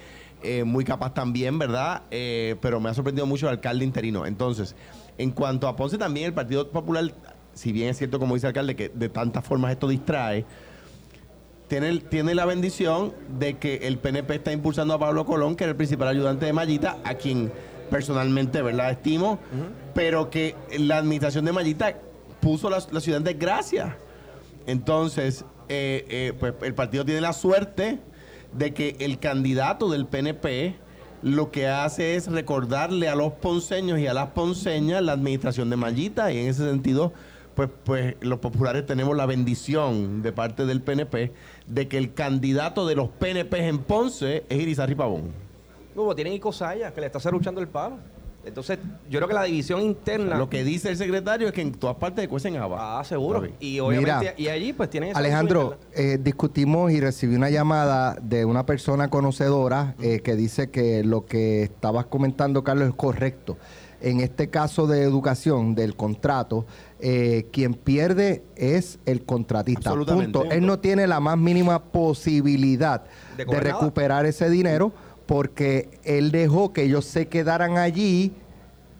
Eh, muy capaz también, ¿verdad? Eh, pero me ha sorprendido mucho el alcalde interino. Entonces, en cuanto a Ponce, también el Partido Popular, si bien es cierto, como dice el alcalde, que de tantas formas esto distrae, tiene, tiene la bendición de que el PNP está impulsando a Pablo Colón, que era el principal ayudante de Mayita, a quien personalmente, ¿verdad?, estimo, pero que la administración de Mayita puso la, la ciudad en desgracia. Entonces, eh, eh, pues el partido tiene la suerte de que el candidato del PNP lo que hace es recordarle a los ponceños y a las ponceñas la administración de Mayita y en ese sentido pues, pues los populares tenemos la bendición de parte del PNP de que el candidato de los PNP en Ponce es Irizarry Pavón. No, tienen Icosaya, que le está cerruchando el palo. Entonces, yo creo que la división interna. Lo que dice el secretario es que en todas partes cuecen habas. Ah, seguro. Y obviamente, Mira, y allí pues tienen esa Alejandro, eh, discutimos y recibí una llamada de una persona conocedora eh, que dice que lo que estabas comentando, Carlos, es correcto. En este caso de educación, del contrato, eh, quien pierde es el contratista. Absolutamente. Punto. Él no tiene la más mínima posibilidad De de, nada. recuperar ese dinero porque él dejó que ellos se quedaran allí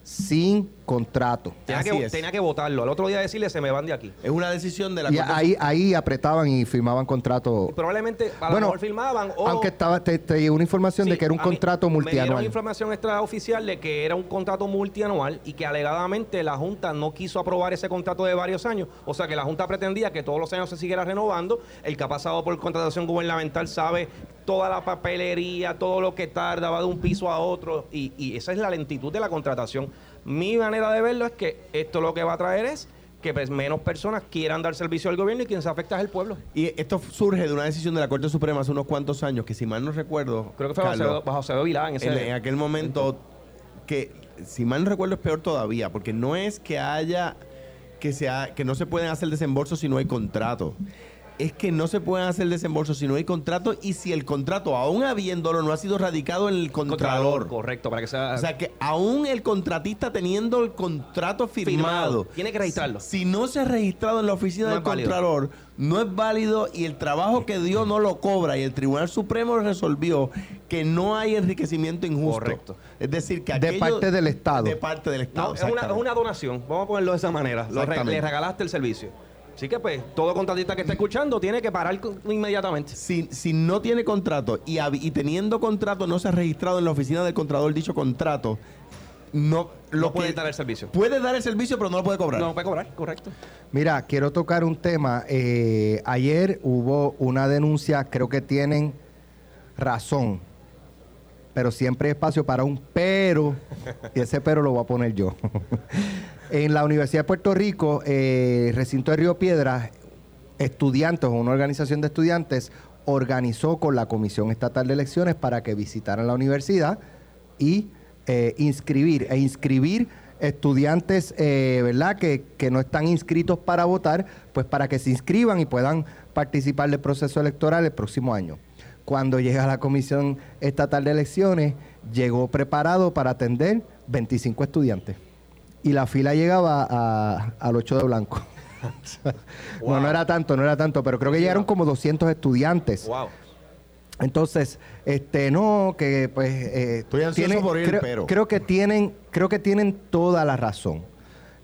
sin contrato. Tenía Así que, es. tenía que votarlo. Al otro día decirle, se me van de aquí. Es una decisión de la Y Corte ahí, ahí apretaban y firmaban contrato. Y probablemente a lo Bueno, mejor firmaban o... Aunque estaba, te, te llegó una información de Sí, que era un a mí contrato Me multianual. dieron información extraoficial de que era un contrato multianual y que alegadamente la Junta no quiso aprobar ese contrato de varios años. O sea que la Junta pretendía que todos los años se siguiera renovando. El que ha pasado por contratación gubernamental sabe toda la papelería, todo lo que tarda, va de un piso a otro. Y, y esa es la lentitud de la contratación. Mi manera de verlo es que esto lo que va a traer es que pues, menos personas quieran dar servicio al gobierno y quien se afecta es el pueblo. Y esto surge de una decisión de la Corte Suprema hace unos cuantos años, que si mal no recuerdo, Creo que fue bajo Carlos, Acevedo- bajo Acevedo Vilá en ese... en, en aquel momento, que si mal no recuerdo es peor todavía, porque no es que haya, que, sea, que no se pueden hacer desembolsos si no hay contrato. Es que no se pueden hacer desembolsos si no hay contrato y si el contrato, aún habiéndolo, no ha sido radicado en el contralor. Correcto, para que sea... O sea que aún el contratista teniendo el contrato firmado, Firmado. Tiene que registrarlo. Si no se ha registrado en la oficina No del contralor, no es válido y el trabajo que dio no lo cobra y el Tribunal Supremo resolvió que no hay enriquecimiento injusto. Correcto. Es decir, que De aquello- parte del Estado. De parte del Estado. No, es una, es una donación, vamos a ponerlo de esa manera. Lo le regalaste el servicio. Así que pues, todo contratista que esté escuchando tiene que parar inmediatamente. Si, si no tiene contrato y, teniendo contrato no se ha registrado en la oficina del contralor dicho contrato, no, lo No puede dar el servicio. Puede dar el servicio, pero no lo puede cobrar. No puede cobrar, correcto. Mira, quiero tocar un tema. Eh, ayer hubo una denuncia, creo que tienen razón, pero siempre hay espacio para un pero, y ese pero lo voy a poner yo. en la Universidad de Puerto Rico, eh, recinto de Río Piedras, estudiantes, una organización de estudiantes, organizó con la Comisión Estatal de Elecciones para que visitaran la universidad y eh, inscribir e inscribir estudiantes, eh, ¿verdad? Que, que no están inscritos para votar, pues para que se inscriban y puedan participar del proceso electoral el próximo año. Cuando llega la Comisión Estatal de Elecciones, llegó preparado para atender 25 estudiantes. Y la fila llegaba a- al 8 de blanco. No, no era tanto, no era tanto, pero creo que llegaron como 200 estudiantes. Wow. Entonces, este, no, que pues eh, Estoy ansioso por ir, creo, pero- creo que tienen, creo que tienen toda la razón.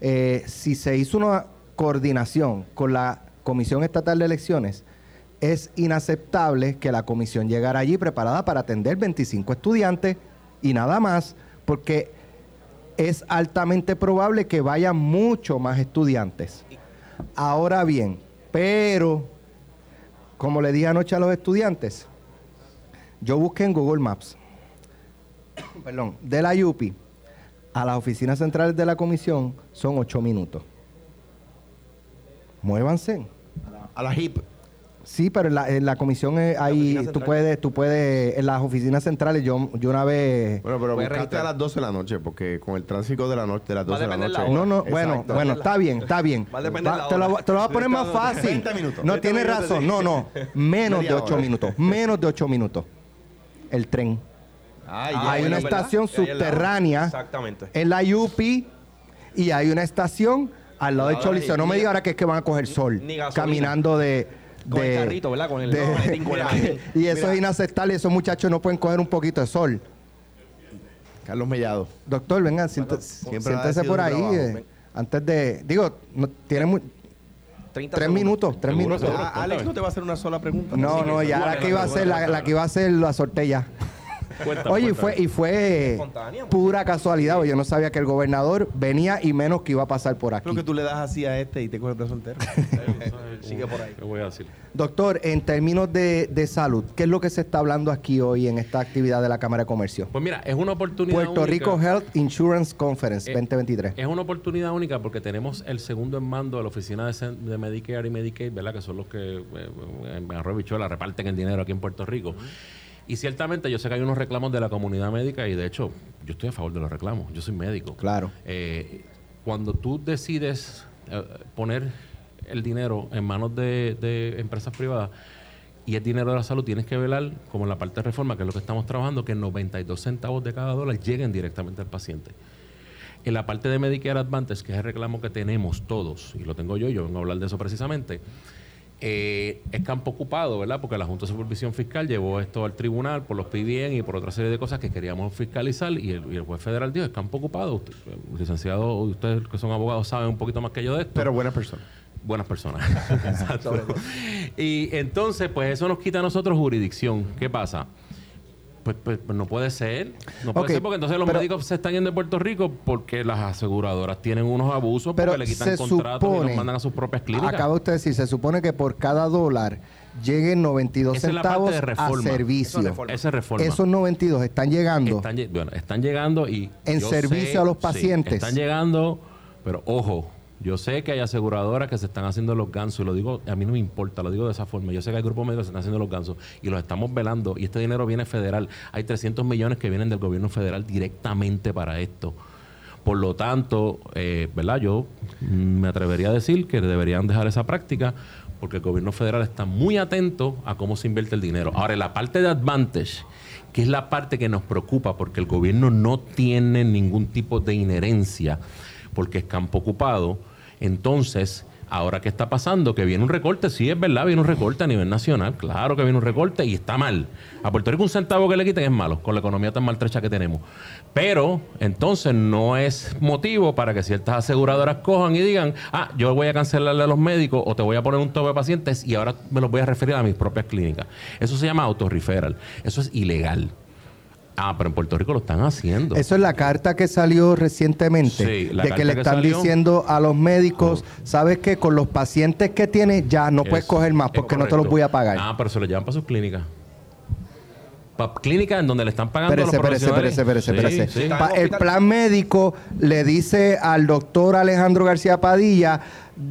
Eh, si se hizo una coordinación con la Comisión Estatal de Elecciones, es inaceptable que la comisión llegara allí preparada para atender 25 estudiantes y nada más, porque es altamente probable que vayan mucho más estudiantes. Ahora bien, pero, como le dije anoche a los estudiantes, yo busqué en Google Maps, perdón, de la UPI a las oficinas centrales de la comisión son ocho minutos. Muévanse. A la HIP. Sí, pero en la, en la comisión eh, hay, oficina tú central. puedes, tú puedes, en las oficinas centrales, yo, yo una vez... Bueno, pero buscaste registrar. a las 12 de la noche, porque con el tránsito de la noche, de las Va a 12 de la noche. la. No, no, bueno, Exacto. bueno, está bien, está bien. Va a depender la te, lo, te lo voy a poner más 30 fácil. 20 minutos. No, 20 tienes minutos, razón. No, no. Menos de Media ocho hora. minutos. Menos de ocho minutos. El tren. Ay, Ah, ya, hay bueno, una verdad. estación Ahí subterránea Exactamente. en la UPI y hay una estación al lado de la Choliseo. No me diga ahora que es que van a coger sol ni caminando de... Con el de- carrito, ¿verdad? Con el de- maletín, con el maletín. y eso es inaceptable. Esos muchachos no pueden coger un poquito de sol. Carlos Mellado. Doctor, venga, siéntese sido por ahí. trabajo. eh, antes de... Digo, no, tiene mu- 30 tres segundos. minutos, tres minutos. Ah, Alex no te va a hacer una sola pregunta. No, no, ya la que iba a ser, la, la que iba a ser la sortea. Cuenta, Oye, y cuenta. fue, y fue Espontánea, pura casualidad. oye, Yo no sabía que el gobernador venía y menos que iba a pasar por aquí. Creo que tú le das así a este y te coge el brazo entero. Sigue por ahí. ¿Qué voy a decir? Doctor, en términos de, de salud, ¿qué es lo que se está hablando aquí hoy en esta actividad de la Cámara de Comercio? Pues mira, es una oportunidad Puerto única. Rico Health Insurance Conference Eh, 2023. Es una oportunidad única porque tenemos el segundo en mando de la oficina de, cen- de Medicare y Medicaid, ¿verdad? Que son los que eh, en Arroyo Bichuela reparten el dinero aquí en Puerto Rico. Y ciertamente yo sé que hay unos reclamos de la comunidad médica y de hecho yo estoy a favor de los reclamos. Yo soy médico. Claro. Eh, cuando tú decides eh, poner el dinero en manos de, de empresas privadas y es dinero de la salud, tienes que velar, como en la parte de reforma, que es lo que estamos trabajando, que 92 centavos de cada dólar lleguen directamente al paciente. En la parte de Medicare Advantage, que es el reclamo que tenemos todos, y lo tengo yo, yo vengo a hablar de eso precisamente, eh, es campo ocupado, ¿verdad? Porque la Junta de Supervisión Fiscal llevó esto al tribunal por los PBN y por otra serie de cosas que queríamos fiscalizar y el, y el juez federal dijo, es campo ocupado. Usted, licenciado, ustedes que son abogados saben un poquito más que yo de esto Pero buena persona. buenas personas. Exacto. Y entonces, pues eso nos quita a nosotros jurisdicción. ¿Qué pasa? Pues, pues, pues no puede ser. No puede Ok, ser porque entonces los pero- médicos se están yendo de Puerto Rico porque las aseguradoras tienen unos abusos, Pero porque le quitan se contratos y supone, los mandan a sus propias clínicas. acaba usted de decir, se supone que por cada dólar lleguen 92 Esa es la centavos parte de a servicio. Eso es reforma. Esa es reforma. Esos 92 están llegando. Están, bueno, están llegando y... En servicio a los sí, pacientes. están llegando, pero ojo, yo sé que hay aseguradoras que se están haciendo los gansos, y lo digo, a mí no me importa, lo digo de esa forma. Yo sé que hay grupos médicos que se están haciendo los gansos y los estamos velando y este dinero viene federal. Hay 300 millones que vienen del gobierno federal directamente para esto. Por lo tanto, eh, ¿verdad? Yo me atrevería a decir que deberían dejar esa práctica porque el gobierno federal está muy atento a cómo se invierte el dinero. Ahora, la parte de Advantage, que es la parte que nos preocupa porque el gobierno no tiene ningún tipo de inherencia porque es campo ocupado, entonces... Ahora, ¿qué está pasando? Que viene un recorte, sí, es verdad, viene un recorte a nivel nacional, claro que viene un recorte y está mal. A Puerto Rico un centavo que le quiten es malo, con la economía tan maltrecha que tenemos. Pero, entonces, no es motivo para que ciertas aseguradoras cojan y digan, ah, yo voy a cancelarle a los médicos o te voy a poner un tope de pacientes y ahora me los voy a referir a mis propias clínicas. Eso se llama autorreferral. Eso es ilegal. Ah, pero en Puerto Rico lo están haciendo. Eso es la carta que salió recientemente, Sí, la de carta que le que están salió. diciendo a los médicos, sabes que con los pacientes que tienes ya no puedes Es- coger más porque no te los voy a pagar. Ah, pero se lo llevan para sus clínicas. Para clínicas en donde le están pagando Espérese, a los espérese, profesionales. espérese, Sí, espérese. sí. Pa- el plan médico le dice al doctor Alejandro García Padilla,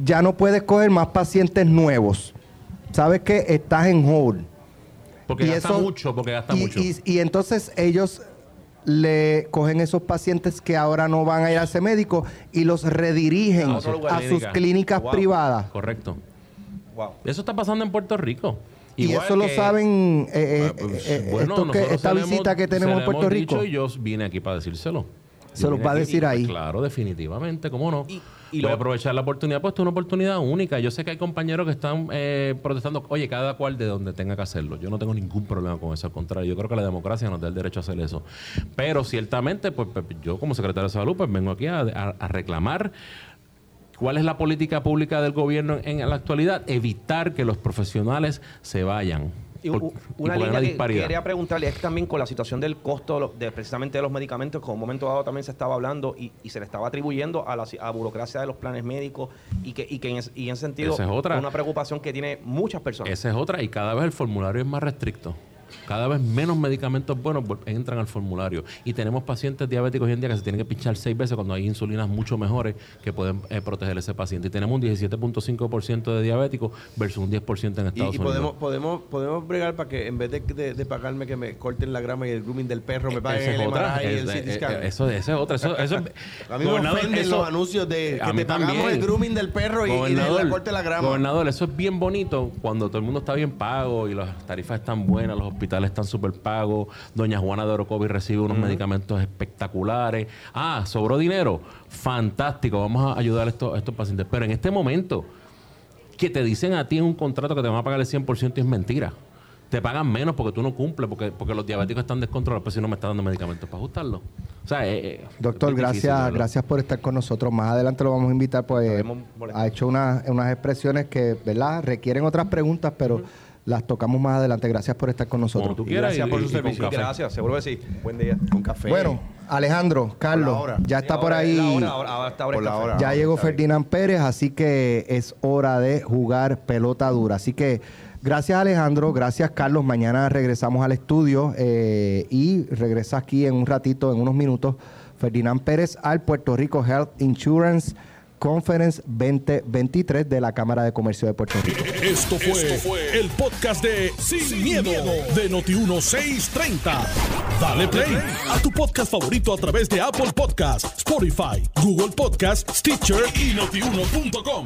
ya no puedes coger más pacientes nuevos. Sabes que estás en hold. Porque Y gasta eso- mucho, porque gasta y, mucho. y- y entonces ellos le cogen esos pacientes que ahora no van a ir a ese médico y los redirigen A sus clínicas Wow. privadas. Correcto. Wow. Eso está pasando en Puerto Rico. Y Igual eso lo saben eh, eh, Ah, pues, eh, bueno, esto que- nosotros esta hemos- visita que tenemos en Puerto hemos Rico. dicho y yo vine aquí para decírselo. Se los va a decir ahí. Claro, definitivamente, ¿cómo no? Y- y Voy a aprovechar la oportunidad, pues es una oportunidad única. Yo sé que hay compañeros que están eh, protestando, oye, cada cual de donde tenga que hacerlo. Yo no tengo ningún problema con eso, al contrario, yo creo que la democracia nos da el derecho a hacer eso. Pero ciertamente, pues, pues, yo como secretario de salud, pues vengo aquí a, a- a reclamar ¿Cuál es la política pública del gobierno en, en la actualidad? Evitar que los profesionales se vayan. Y Por- u- y una por línea que disparidad. quería preguntarle es también con la situación del costo de, precisamente de los medicamentos, que en un momento dado también se estaba hablando y, y se le estaba atribuyendo a la a burocracia de los planes médicos y que, y que en, y en sentido Esa es otra. una preocupación que tiene muchas personas. Esa es otra, y cada vez el formulario es más restricto. Cada vez menos medicamentos buenos entran al formulario. Y tenemos pacientes diabéticos hoy en día que se tienen que pinchar seis veces cuando hay insulinas mucho mejores que pueden eh, proteger a ese paciente. Y tenemos un 17.5% de diabéticos versus un 10% en Y, Estados y Unidos. podemos, podemos, podemos bregar para que en vez de, de- de pagarme que me corten la grama y el grooming del perro, me paguen Esa el. MRI y el CT eh, scan. Eso, es otra. Eso, eso, a mí me ofenden eso- los anuncios de que te pagamos también. el grooming del perro y, y de la corte la grama. Gobernador, eso es bien bonito cuando todo el mundo está bien pago y las tarifas están buenas, los hospitales están súper pagos. Doña Juana de Orocovi recibe unos medicamentos espectaculares. Ah, sobró dinero. Fantástico, vamos a ayudar a estos, a estos pacientes. Pero en este momento, que te dicen a ti en un contrato que te van a pagar el 100% y es mentira. Te pagan menos porque tú no cumples, porque, porque los diabéticos están descontrolados, pero si no me está dando medicamentos para ajustarlo. O sea, eh, eh, Doctor, gracias, gracias por estar con nosotros. Más adelante lo vamos a invitar, pues ha hecho unas, unas expresiones que, ¿verdad? Requieren otras preguntas, pero las tocamos más adelante. Gracias por estar con nosotros. Tú quieras. gracias y- por y- su servicio. Gracias, seguro que sí. Buen día. Con café. Bueno, Alejandro, Carlos, hora. ya Sí, está por ahí. es la hora, ahora- está ahora Por la hora. Ya llegó. Ferdinand Pérez, así que es hora de jugar pelota dura. Así que gracias Alejandro, gracias Carlos. Mañana regresamos al estudio eh, y regresa aquí en un ratito, en unos minutos, Ferdinand Pérez al Puerto Rico Health Insurance Conference 2023 de la Cámara de Comercio de Puerto Rico. Esto fue, el podcast de Sin, miedo, de Noti1630. Dale play a tu podcast favorito a través de Apple Podcasts, Spotify, Google Podcasts, Stitcher y notiuno.com.